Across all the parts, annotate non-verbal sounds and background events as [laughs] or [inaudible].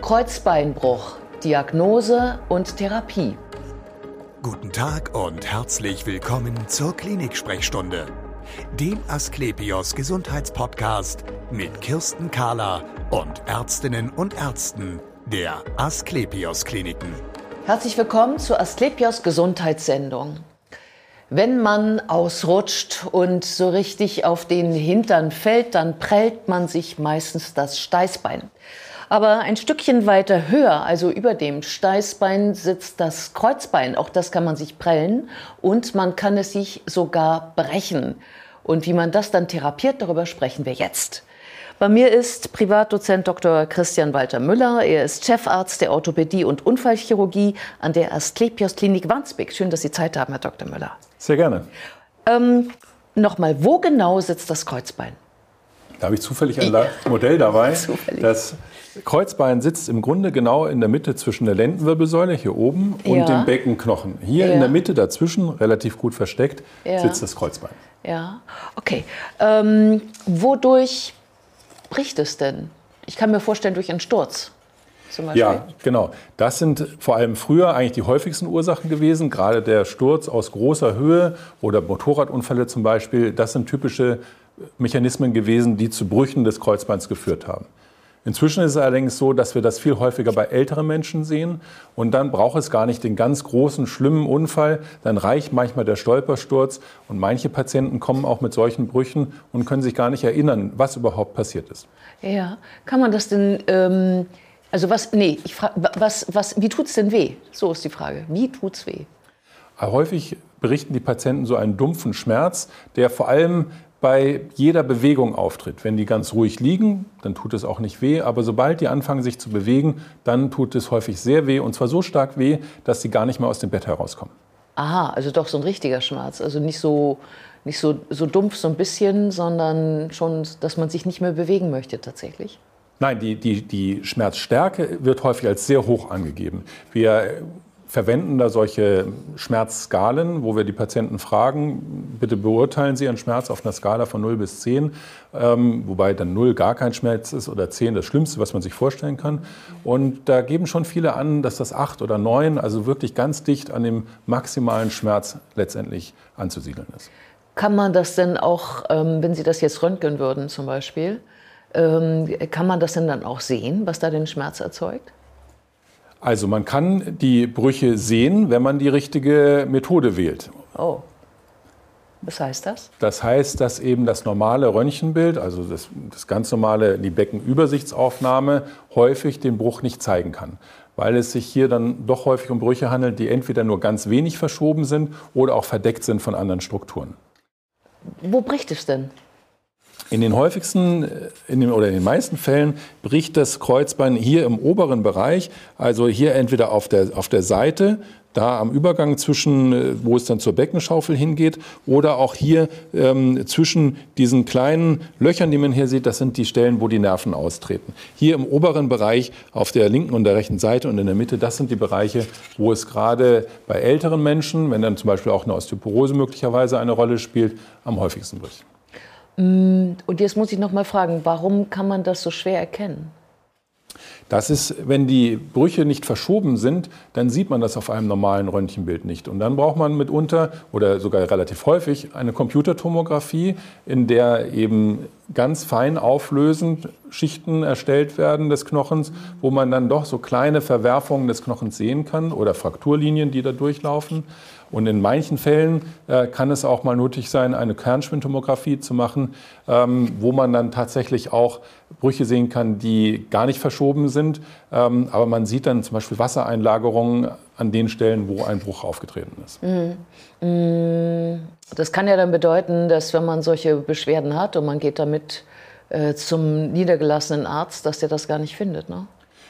Kreuzbeinbruch, Diagnose und Therapie. Guten Tag und herzlich willkommen zur Klinik-Sprechstunde, dem Asklepios Gesundheitspodcast mit Kirsten Kahler und Ärztinnen und Ärzten der Asklepios Kliniken. Herzlich willkommen zur Asklepios Gesundheitssendung. Wenn man ausrutscht und so richtig auf den Hintern fällt, dann prellt man sich meistens das Steißbein. Aber ein Stückchen weiter höher, also über dem Steißbein, sitzt das Kreuzbein. Auch das kann man sich prellen und man kann es sich sogar brechen. Und wie man das dann therapiert, darüber sprechen wir jetzt. Bei mir ist Privatdozent Dr. Christian Walter Müller. Er ist Chefarzt der Orthopädie und Unfallchirurgie an der Asklepios Klinik Wandsbek. Schön, dass Sie Zeit haben, Herr Dr. Müller. Sehr gerne. Ähm, Nochmal, wo genau sitzt das Kreuzbein? Da habe ich zufällig ein Modell dabei. [laughs] Zufällig. Das Kreuzbein sitzt im Grunde genau in der Mitte zwischen der Lendenwirbelsäule hier oben und ja. dem Beckenknochen. Hier ja. in der Mitte dazwischen, relativ gut versteckt, ja. sitzt das Kreuzbein. Ja, okay. Ähm, wodurch bricht es denn? Ich kann mir vorstellen, durch einen Sturz. Ja, genau. Das sind vor allem früher eigentlich die häufigsten Ursachen gewesen. Gerade der Sturz aus großer Höhe oder Motorradunfälle zum Beispiel. Das sind typische Mechanismen gewesen, die zu Brüchen des Kreuzbeins geführt haben. Inzwischen ist es allerdings so, dass wir das viel häufiger bei älteren Menschen sehen. Und dann braucht es gar nicht den ganz großen, schlimmen Unfall. Dann reicht manchmal der Stolpersturz. Und manche Patienten kommen auch mit solchen Brüchen und können sich gar nicht erinnern, was überhaupt passiert ist. Ja, kann man das denn, ähm, also was, nee, ich frage, was, was, wie tut es denn weh? So ist die Frage. Wie tut es weh? Häufig berichten die Patienten so einen dumpfen Schmerz, der vor allem bei jeder Bewegung auftritt. Wenn die ganz ruhig liegen, dann tut es auch nicht weh, aber sobald die anfangen sich zu bewegen, dann tut es häufig sehr weh und zwar so stark weh, dass sie gar nicht mehr aus dem Bett herauskommen. Aha, also doch so ein richtiger Schmerz, also nicht so nicht so, so dumpf so ein bisschen, sondern schon, dass man sich nicht mehr bewegen möchte tatsächlich. Nein, die, die, die Schmerzstärke wird häufig als sehr hoch angegeben. Wir verwenden da solche Schmerzskalen, wo wir die Patienten fragen, bitte beurteilen Sie Ihren Schmerz auf einer Skala von 0 bis 10, ähm, wobei dann 0 gar kein Schmerz ist oder 10 das Schlimmste, was man sich vorstellen kann. Und da geben schon viele an, dass das 8 oder 9, also wirklich ganz dicht an dem maximalen Schmerz letztendlich anzusiedeln ist. Kann man das denn auch, ähm, wenn Sie das jetzt röntgen würden zum Beispiel, ähm, kann man das denn dann auch sehen, was da den Schmerz erzeugt? Also man kann die Brüche sehen, wenn man die richtige Methode wählt. Oh. Was heißt das? Das heißt, dass eben das normale Röntgenbild, also das, das ganz normale, die Beckenübersichtsaufnahme, häufig den Bruch nicht zeigen kann. Weil es sich hier dann doch häufig um Brüche handelt, die entweder nur ganz wenig verschoben sind oder auch verdeckt sind von anderen Strukturen. Wo bricht es denn? In den häufigsten äh, in den, oder in den meisten Fällen bricht das Kreuzbein hier im oberen Bereich, also hier entweder auf der, auf der Seite, da am Übergang zwischen, äh, wo es dann zur Beckenschaufel hingeht, oder auch hier ähm, zwischen diesen kleinen Löchern, die man hier sieht, das sind die Stellen, wo die Nerven austreten. Hier im oberen Bereich auf der linken und der rechten Seite und in der Mitte, das sind die Bereiche, wo es gerade bei älteren Menschen, wenn dann zum Beispiel auch eine Osteoporose möglicherweise eine Rolle spielt, am häufigsten bricht. Mm, und jetzt muss ich noch mal fragen, warum kann man das so schwer erkennen? Das ist, wenn die Brüche nicht verschoben sind, dann sieht man das auf einem normalen Röntgenbild nicht. Und dann braucht man mitunter oder sogar relativ häufig eine Computertomographie, in der eben ganz fein auflösend Schichten erstellt werden des Knochens, wo man dann doch so kleine Verwerfungen des Knochens sehen kann oder Frakturlinien, die da durchlaufen. Und in manchen Fällen äh, kann es auch mal nötig sein, eine Kernschwindtomographie zu machen, ähm, wo man dann tatsächlich auch Brüche sehen kann, die gar nicht verschoben sind. Ähm, aber man sieht dann zum Beispiel Wassereinlagerungen an den Stellen, wo ein Bruch aufgetreten ist. Mhm. mhm. Das kann ja dann bedeuten, dass wenn man solche Beschwerden hat und man geht damit äh, zum niedergelassenen Arzt, dass der das gar nicht findet. Ne?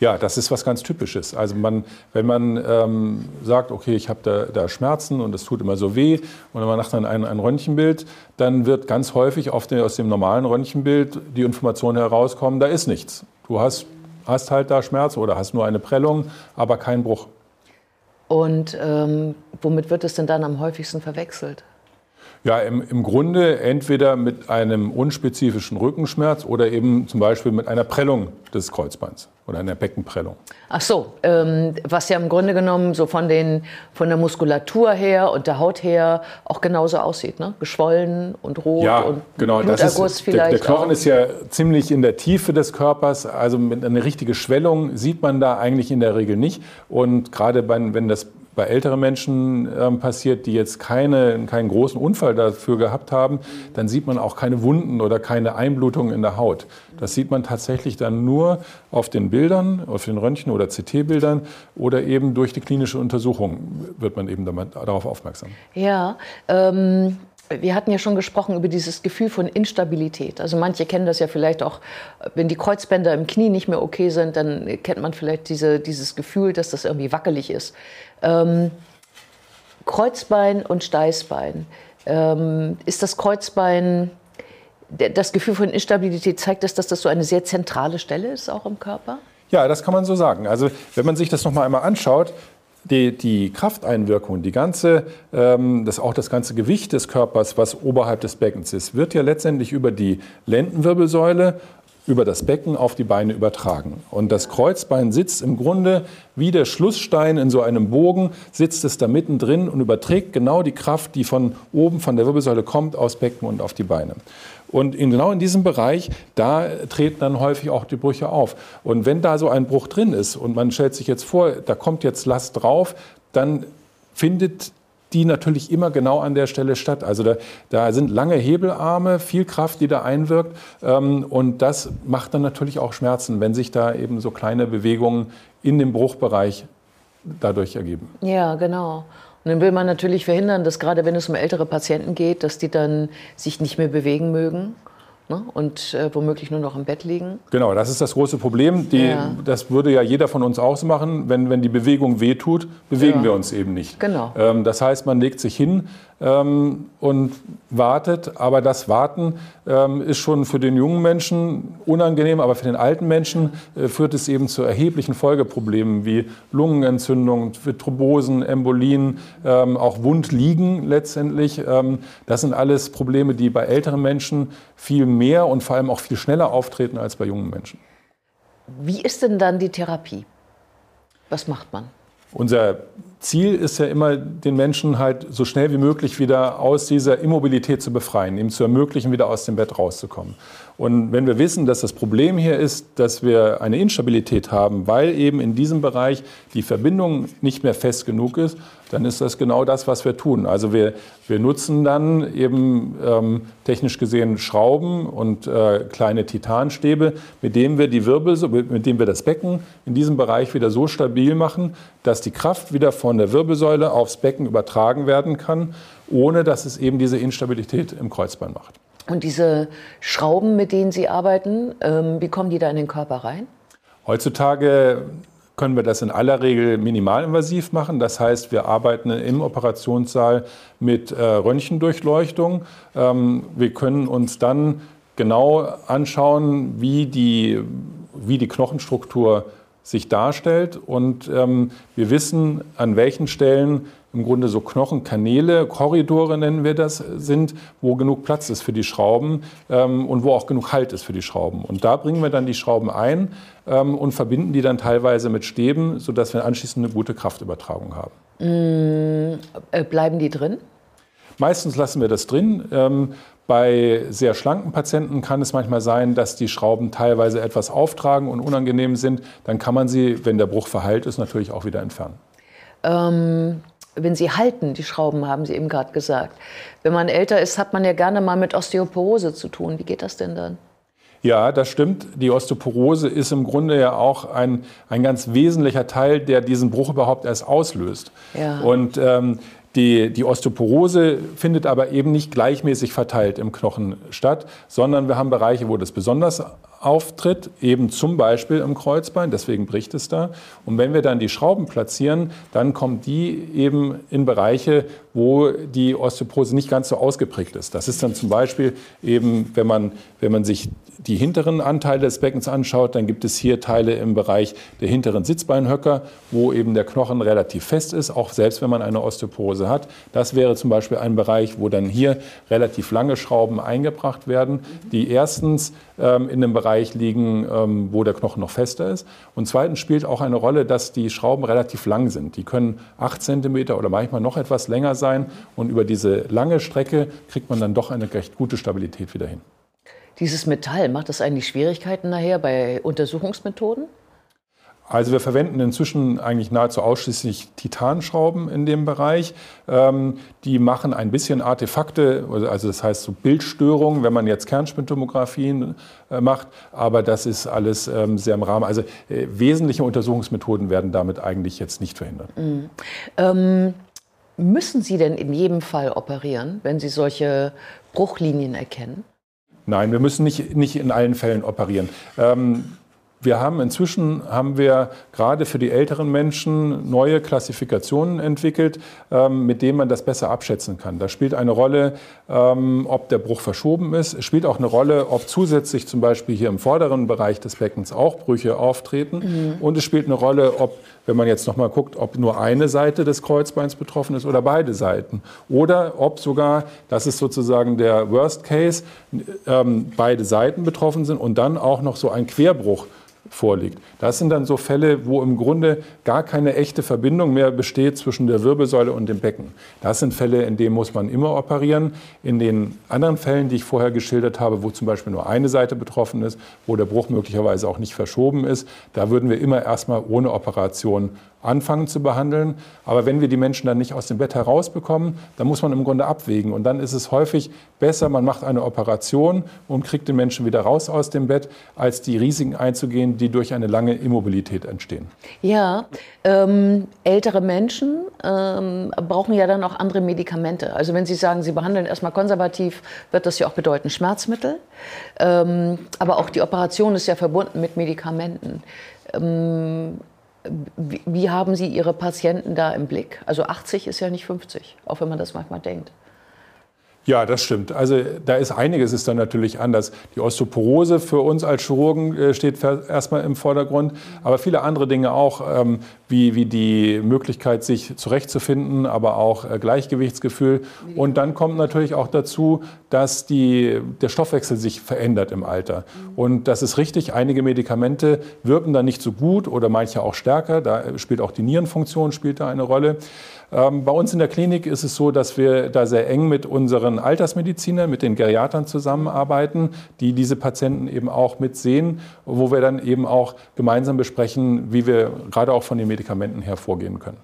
Ja, das ist was ganz Typisches. Also man, wenn man ähm, sagt, okay, ich habe da, da, Schmerzen und es tut immer so weh und man macht dann ein, ein Röntgenbild, dann wird ganz häufig den, aus dem normalen Röntgenbild die Information herauskommen, da ist nichts. Du hast, hast halt da Schmerz oder hast nur eine Prellung, aber keinen Bruch. Und ähm, womit wird es denn dann am häufigsten verwechselt? Ja, im, im Grunde entweder mit einem unspezifischen Rückenschmerz oder eben zum Beispiel mit einer Prellung des Kreuzbeins oder einer Beckenprellung. Ach so, ähm, was ja im Grunde genommen so von, den, von der Muskulatur her und der Haut her auch genauso aussieht, ne? geschwollen und rot ja, und genau. Das ist, vielleicht. Der, der Knochen auch. ist ja ziemlich in der Tiefe des Körpers, also mit einer richtigen Schwellung sieht man da eigentlich in der Regel nicht. Und gerade wenn das bei älteren Menschen äh, passiert, die jetzt keine, keinen großen Unfall dafür gehabt haben, dann sieht man auch keine Wunden oder keine Einblutungen in der Haut. Das sieht man tatsächlich dann nur auf den Bildern, auf den Röntgen- oder CT-Bildern oder eben durch die klinische Untersuchung wird man eben darauf aufmerksam. Ja, ähm wir hatten ja schon gesprochen über dieses Gefühl von Instabilität. Also manche kennen das ja vielleicht auch, wenn die Kreuzbänder im Knie nicht mehr okay sind, dann kennt man vielleicht diese, dieses Gefühl, dass das irgendwie wackelig ist. Ähm, Kreuzbein und Steißbein. Ähm, ist das Kreuzbein, das Gefühl von Instabilität, zeigt das, dass das so eine sehr zentrale Stelle ist, auch im Körper? Ja, das kann man so sagen. Also wenn man sich das noch mal einmal anschaut, die, die Krafteinwirkung, die ganze, ähm, das, auch das ganze Gewicht des Körpers, was oberhalb des Beckens ist, wird ja letztendlich über die Lendenwirbelsäule über das Becken auf die Beine übertragen. Und das Kreuzbein sitzt im Grunde wie der Schlussstein in so einem Bogen, sitzt es da mittendrin und überträgt genau die Kraft, die von oben von der Wirbelsäule kommt, aus Becken und auf die Beine. Und in, genau in diesem Bereich, da treten dann häufig auch die Brüche auf. Und wenn da so ein Bruch drin ist und man stellt sich jetzt vor, da kommt jetzt Last drauf, dann findet die natürlich immer genau an der Stelle statt. Also da, da sind lange Hebelarme, viel Kraft, die da einwirkt. Ähm, und das macht dann natürlich auch Schmerzen, wenn sich da eben so kleine Bewegungen in dem Bruchbereich dadurch ergeben. Ja, genau. Und dann will man natürlich verhindern, dass gerade wenn es um ältere Patienten geht, dass die dann sich nicht mehr bewegen mögen ne? und äh, womöglich nur noch im Bett liegen. Genau, das ist das große Problem. Die, ja. Das würde ja jeder von uns auch machen. Wenn, wenn die Bewegung wehtut, bewegen ja. wir uns eben nicht. Genau. Ähm, das heißt, man legt sich hin ähm, und wartet. Aber das Warten ähm, ist schon für den jungen Menschen unangenehm, aber für den alten Menschen äh, führt es eben zu erheblichen Folgeproblemen wie Lungenentzündungen, Thrombosen, Embolien, ähm, auch Wundliegen letztendlich. Ähm, das sind alles Probleme, die bei älteren Menschen viel mehr und vor allem auch viel schneller auftreten als bei jungen Menschen. Wie ist denn dann die Therapie? Was macht man? Unser Ziel ist ja immer, den Menschen halt so schnell wie möglich wieder aus dieser Immobilität zu befreien, ihm zu ermöglichen, wieder aus dem Bett rauszukommen. Und wenn wir wissen, dass das Problem hier ist, dass wir eine Instabilität haben, weil eben in diesem Bereich die Verbindung nicht mehr fest genug ist, dann ist das genau das, was wir tun. Also wir, wir nutzen dann eben ähm, technisch gesehen Schrauben und äh, kleine Titanstäbe, mit denen wir die Wirbel, mit denen wir das Becken in diesem Bereich wieder so stabil machen, dass die Kraft wieder von der Wirbelsäule aufs Becken übertragen werden kann, ohne dass es eben diese Instabilität im Kreuzbein macht. Und diese Schrauben, mit denen Sie arbeiten, ähm, wie kommen die da in den Körper rein? Heutzutage können wir das in aller Regel minimalinvasiv machen. Das heißt, wir arbeiten im Operationssaal mit äh, Röntgendurchleuchtung. Ähm, wir können uns dann genau anschauen, wie die, wie die Knochenstruktur sich darstellt. Und ähm, wir wissen, an welchen Stellen im Grunde so Knochenkanäle, Korridore nennen wir das, sind, wo genug Platz ist für die Schrauben ähm, und wo auch genug Halt ist für die Schrauben. Und da bringen wir dann die Schrauben ein ähm, und verbinden die dann teilweise mit Stäben, sodass wir anschließend eine gute Kraftübertragung haben. Mm, äh, bleiben die drin? Meistens lassen wir das drin. Bei sehr schlanken Patienten kann es manchmal sein, dass die Schrauben teilweise etwas auftragen und unangenehm sind. Dann kann man sie, wenn der Bruch verheilt ist, natürlich auch wieder entfernen. Ähm, wenn sie halten, die Schrauben, haben Sie eben gerade gesagt. Wenn man älter ist, hat man ja gerne mal mit Osteoporose zu tun. Wie geht das denn dann? Ja, das stimmt. Die Osteoporose ist im Grunde ja auch ein, ein ganz wesentlicher Teil, der diesen Bruch überhaupt erst auslöst. Ja. Und ähm, die, die Osteoporose findet aber eben nicht gleichmäßig verteilt im Knochen statt, sondern wir haben Bereiche, wo das besonders auftritt, eben zum Beispiel im Kreuzbein, deswegen bricht es da. Und wenn wir dann die Schrauben platzieren, dann kommen die eben in Bereiche, wo die Osteoporose nicht ganz so ausgeprägt ist. Das ist dann zum Beispiel eben, wenn man, wenn man sich die hinteren Anteile des Beckens anschaut, dann gibt es hier Teile im Bereich der hinteren Sitzbeinhöcker, wo eben der Knochen relativ fest ist, auch selbst wenn man eine Osteoporose hat. Das wäre zum Beispiel ein Bereich, wo dann hier relativ lange Schrauben eingebracht werden, die erstens ähm, in dem Bereich liegen, ähm, wo der Knochen noch fester ist. Und zweitens spielt auch eine Rolle, dass die Schrauben relativ lang sind. Die können acht Zentimeter oder manchmal noch etwas länger sein. Und über diese lange Strecke kriegt man dann doch eine recht gute Stabilität wieder hin. Dieses Metall, macht das eigentlich Schwierigkeiten nachher bei Untersuchungsmethoden? Also wir verwenden inzwischen eigentlich nahezu ausschließlich Titanschrauben in dem Bereich. Ähm, die machen ein bisschen Artefakte, also das heißt so Bildstörungen, wenn man jetzt Kernspintomographien äh, macht. Aber das ist alles ähm, sehr im Rahmen. Also äh, wesentliche Untersuchungsmethoden werden damit eigentlich jetzt nicht verhindert. Mhm. Ähm, müssen Sie denn in jedem Fall operieren, wenn Sie solche Bruchlinien erkennen? Nein, wir müssen nicht, nicht in allen Fällen operieren. Ähm, wir haben inzwischen haben wir gerade für die älteren Menschen neue Klassifikationen entwickelt, ähm, mit denen man das besser abschätzen kann. Da spielt eine Rolle, ähm, ob der Bruch verschoben ist. Es spielt auch eine Rolle, ob zusätzlich zum Beispiel hier im vorderen Bereich des Beckens auch Brüche auftreten. Mhm. Und es spielt eine Rolle, ob, wenn man jetzt noch mal guckt, ob nur eine Seite des Kreuzbeins betroffen ist oder beide Seiten. Oder ob sogar, das ist sozusagen der Worst Case, ähm, beide Seiten betroffen sind und dann auch noch so ein Querbruch vorliegt. Das sind dann so Fälle, wo im Grunde gar keine echte Verbindung mehr besteht zwischen der Wirbelsäule und dem Becken. Das sind Fälle, in denen muss man immer operieren. In den anderen Fällen, die ich vorher geschildert habe, wo zum Beispiel nur eine Seite betroffen ist, wo der Bruch möglicherweise auch nicht verschoben ist, da würden wir immer erstmal ohne Operation anfangen zu behandeln. Aber wenn wir die Menschen dann nicht aus dem Bett herausbekommen, dann muss man im Grunde abwägen. Und dann ist es häufig besser, man macht eine Operation und kriegt den Menschen wieder raus aus dem Bett, als die Risiken einzugehen, die durch eine lange Immobilität entstehen. Ja, ähm, ältere Menschen ähm, brauchen ja dann auch andere Medikamente. Also wenn Sie sagen, Sie behandeln erstmal konservativ, wird das ja auch bedeuten Schmerzmittel. Ähm, aber auch die Operation ist ja verbunden mit Medikamenten. Wie, haben Sie Ihre Patienten da im Blick? Also 80 ist ja nicht 50, auch wenn man das manchmal denkt. Ja, das stimmt. Also da ist einiges ist dann natürlich anders. Die Osteoporose für uns als Chirurgen äh, steht erstmal im Vordergrund, aber viele andere Dinge auch, ähm, wie, wie die Möglichkeit, sich zurechtzufinden, aber auch äh, Gleichgewichtsgefühl. Und dann kommt natürlich auch dazu, dass die, der Stoffwechsel sich verändert im Alter. Und das ist richtig, einige Medikamente wirken dann nicht so gut oder manche auch stärker. Da spielt auch die Nierenfunktion spielt da eine Rolle. Ähm, bei uns in der Klinik ist es so, dass wir da sehr eng mit unseren Altersmedizinern, mit den Geriatern zusammenarbeiten, die diese Patienten eben auch mitsehen, wo wir dann eben auch gemeinsam besprechen, wie wir gerade auch von den Medikamenten her vorgehen können.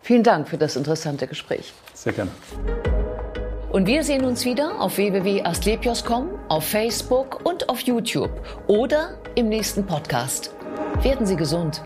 Vielen Dank für das interessante Gespräch. Sehr gerne. Und wir sehen uns wieder auf www.astlepios.com, auf Facebook und auf YouTube oder im nächsten Podcast. Werden Sie gesund.